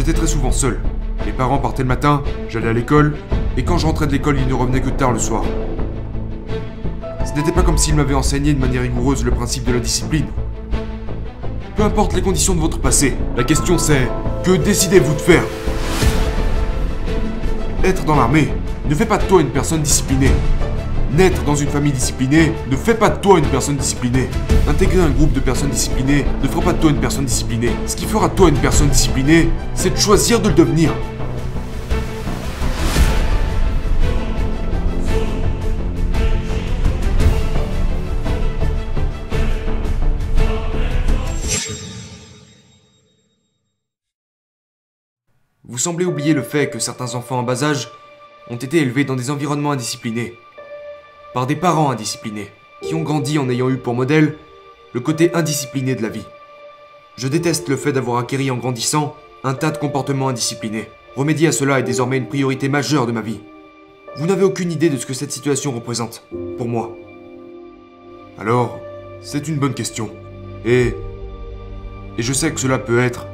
j'étais très souvent seul. Mes parents partaient le matin, j'allais à l'école, et quand je rentrais de l'école, ils ne revenaient que tard le soir. Ce n'était pas comme s'ils m'avaient enseigné de manière rigoureuse le principe de la discipline. Peu importe les conditions de votre passé, la question c'est que décidez-vous de faire? Être dans l'armée ne fait pas de toi une personne disciplinée. Naître dans une famille disciplinée ne fait pas de toi une personne disciplinée. Intégrer un groupe de personnes disciplinées ne fera pas de toi une personne disciplinée. Ce qui fera de toi une personne disciplinée, c'est de choisir de le devenir. Vous semblez oublier le fait que certains enfants en bas âge ont été élevés dans des environnements indisciplinés, par des parents indisciplinés, qui ont grandi en ayant eu pour modèle le côté indiscipliné de la vie. Je déteste le fait d'avoir acquéri en grandissant un tas de comportements indisciplinés. Remédier à cela est désormais une priorité majeure de ma vie. Vous n'avez aucune idée de ce que cette situation représente, pour moi. Alors, c'est une bonne question. Et... Et je sais que cela peut être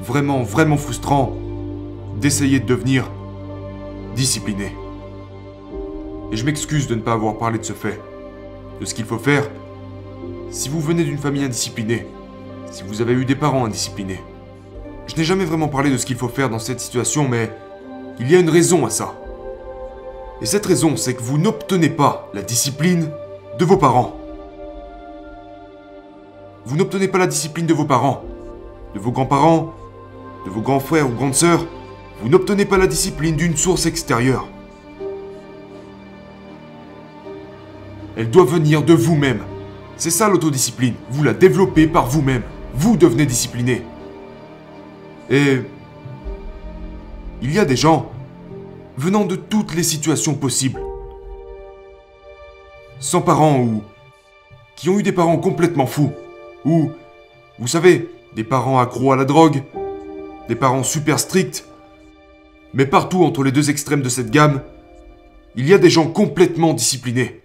vraiment, vraiment frustrant d'essayer de devenir discipliné. Et je m'excuse de ne pas avoir parlé de ce fait. De ce qu'il faut faire si vous venez d'une famille indisciplinée. Si vous avez eu des parents indisciplinés. Je n'ai jamais vraiment parlé de ce qu'il faut faire dans cette situation, mais il y a une raison à ça. Et cette raison, c'est que vous n'obtenez pas la discipline de vos parents. Vous n'obtenez pas la discipline de vos parents, de vos grands-parents, de vos grands frères ou grandes sœurs. Vous n'obtenez pas la discipline d'une source extérieure. Elle doit venir de vous-même. C'est ça l'autodiscipline. Vous la développez par vous-même. Vous devenez discipliné. Et... Il y a des gens venant de toutes les situations possibles. Sans parents ou... qui ont eu des parents complètement fous. Ou... Vous savez, des parents accros à la drogue. Des parents super stricts. Mais partout entre les deux extrêmes de cette gamme, il y a des gens complètement disciplinés.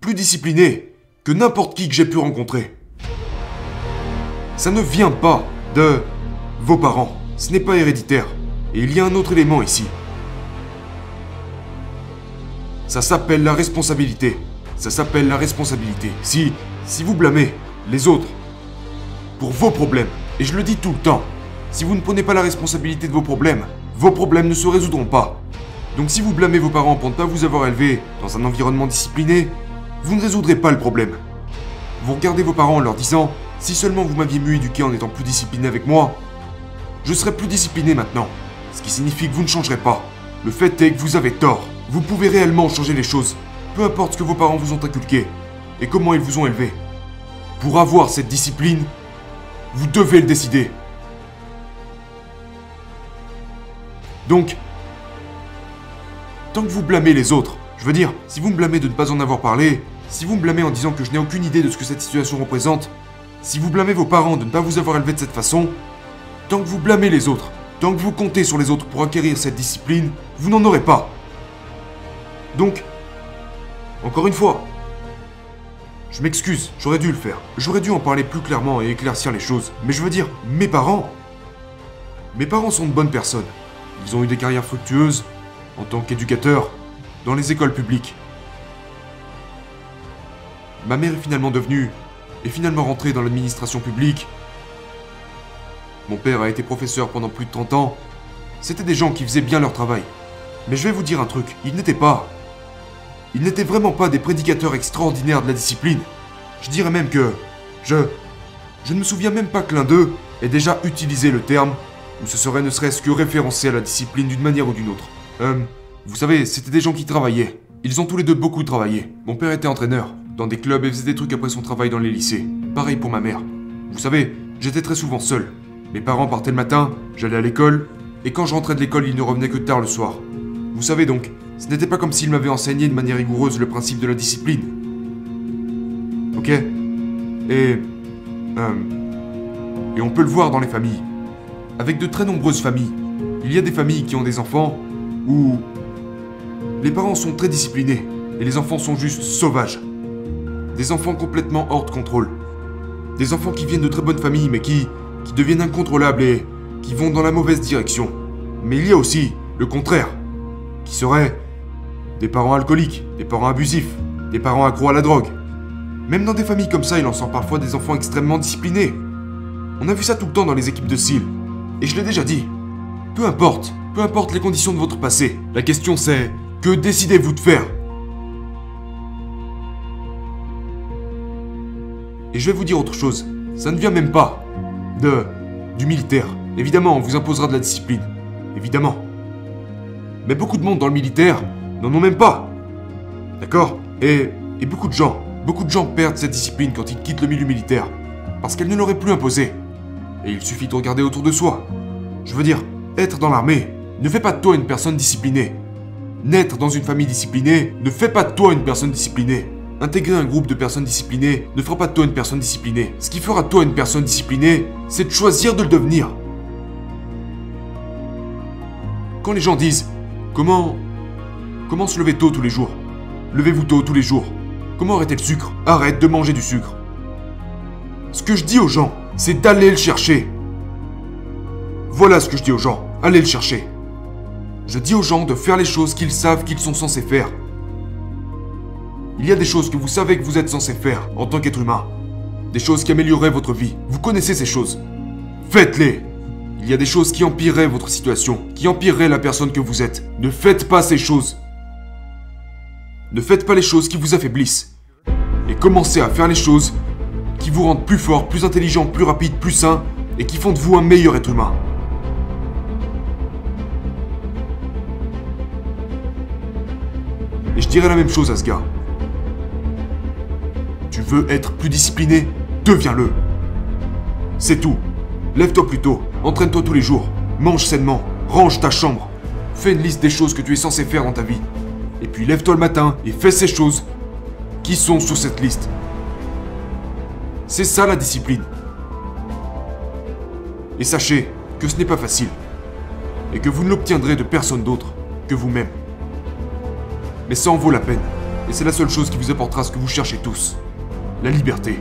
Plus disciplinés que n'importe qui que j'ai pu rencontrer. Ça ne vient pas de vos parents. Ce n'est pas héréditaire. Et il y a un autre élément ici. Ça s'appelle la responsabilité. Ça s'appelle la responsabilité. Si, si vous blâmez les autres pour vos problèmes, et je le dis tout le temps, si vous ne prenez pas la responsabilité de vos problèmes, vos problèmes ne se résoudront pas. Donc si vous blâmez vos parents pour ne pas vous avoir élevé dans un environnement discipliné, vous ne résoudrez pas le problème. Vous regardez vos parents en leur disant Si seulement vous m'aviez mieux éduqué en étant plus discipliné avec moi, je serais plus discipliné maintenant. Ce qui signifie que vous ne changerez pas. Le fait est que vous avez tort. Vous pouvez réellement changer les choses, peu importe ce que vos parents vous ont inculqué et comment ils vous ont élevé. Pour avoir cette discipline, vous devez le décider. Donc, tant que vous blâmez les autres, je veux dire, si vous me blâmez de ne pas en avoir parlé, si vous me blâmez en disant que je n'ai aucune idée de ce que cette situation représente, si vous blâmez vos parents de ne pas vous avoir élevé de cette façon, tant que vous blâmez les autres, tant que vous comptez sur les autres pour acquérir cette discipline, vous n'en aurez pas. Donc, encore une fois, je m'excuse, j'aurais dû le faire. J'aurais dû en parler plus clairement et éclaircir les choses. Mais je veux dire, mes parents... Mes parents sont de bonnes personnes. Ils ont eu des carrières fructueuses en tant qu'éducateurs dans les écoles publiques. Ma mère est finalement devenue est finalement rentrée dans l'administration publique. Mon père a été professeur pendant plus de 30 ans. C'était des gens qui faisaient bien leur travail. Mais je vais vous dire un truc, ils n'étaient pas. Ils n'étaient vraiment pas des prédicateurs extraordinaires de la discipline. Je dirais même que. Je. Je ne me souviens même pas que l'un d'eux ait déjà utilisé le terme, ou ce serait ne serait-ce que référencé à la discipline d'une manière ou d'une autre. Euh, vous savez, c'était des gens qui travaillaient. Ils ont tous les deux beaucoup travaillé. Mon père était entraîneur, dans des clubs et faisait des trucs après son travail dans les lycées. Pareil pour ma mère. Vous savez, j'étais très souvent seul. Mes parents partaient le matin, j'allais à l'école, et quand je rentrais de l'école, ils ne revenaient que tard le soir. Vous savez donc, ce n'était pas comme s'ils m'avaient enseigné de manière rigoureuse le principe de la discipline. Ok? Et... Euh, et on peut le voir dans les familles. Avec de très nombreuses familles. Il y a des familles qui ont des enfants où les parents sont très disciplinés et les enfants sont juste sauvages. Des enfants complètement hors de contrôle. Des enfants qui viennent de très bonnes familles mais qui, deviennent incontrôlables et qui vont dans la mauvaise direction. Mais il y a aussi le contraire, qui serait des parents alcooliques, des parents abusifs, des parents accros à la drogue. Même dans des familles comme ça, il en sort parfois des enfants extrêmement disciplinés. On a vu ça tout le temps dans les équipes de SEAL. Et je l'ai déjà dit. Peu importe, peu importe les conditions de votre passé, la question c'est que décidez-vous de faire? Et je vais vous dire autre chose, ça ne vient même pas de du militaire. Évidemment, on vous imposera de la discipline. Évidemment. Mais beaucoup de monde dans le militaire n'en ont même pas. D'accord? Et, et beaucoup de gens, beaucoup de gens perdent cette discipline quand ils quittent le milieu militaire. Parce qu'elle ne leur est plus imposée. Et il suffit de regarder autour de soi. Je veux dire, être dans l'armée ne fait pas de toi une personne disciplinée. Naître dans une famille disciplinée ne fait pas de toi une personne disciplinée. Intégrer un groupe de personnes disciplinées ne fera pas de toi une personne disciplinée. Ce qui fera de toi une personne disciplinée, c'est de choisir de le devenir. Quand les gens disent Comment. Comment se lever tôt tous les jours? Levez-vous tôt tous les jours. Comment arrêter le sucre? Arrête de manger du sucre. Ce que je dis aux gens, c'est d'aller le chercher. Voilà ce que je dis aux gens, allez le chercher. Je dis aux gens de faire les choses qu'ils savent qu'ils sont censés faire. Il y a des choses que vous savez que vous êtes censés faire en tant qu'être humain. Des choses qui amélioreraient votre vie. Vous connaissez ces choses. Faites-les Il y a des choses qui empireraient votre situation, qui empireraient la personne que vous êtes. Ne faites pas ces choses. Ne faites pas les choses qui vous affaiblissent. Et commencez à faire les choses qui vous rendent plus fort, plus intelligent, plus rapide, plus sain, et qui font de vous un meilleur être humain. Je dirais la même chose à ce gars. Tu veux être plus discipliné Deviens-le. C'est tout. Lève-toi plus tôt, entraîne-toi tous les jours, mange sainement, range ta chambre, fais une liste des choses que tu es censé faire dans ta vie. Et puis lève-toi le matin et fais ces choses qui sont sur cette liste. C'est ça la discipline. Et sachez que ce n'est pas facile. Et que vous ne l'obtiendrez de personne d'autre que vous-même. Mais ça en vaut la peine. Et c'est la seule chose qui vous apportera ce que vous cherchez tous. La liberté.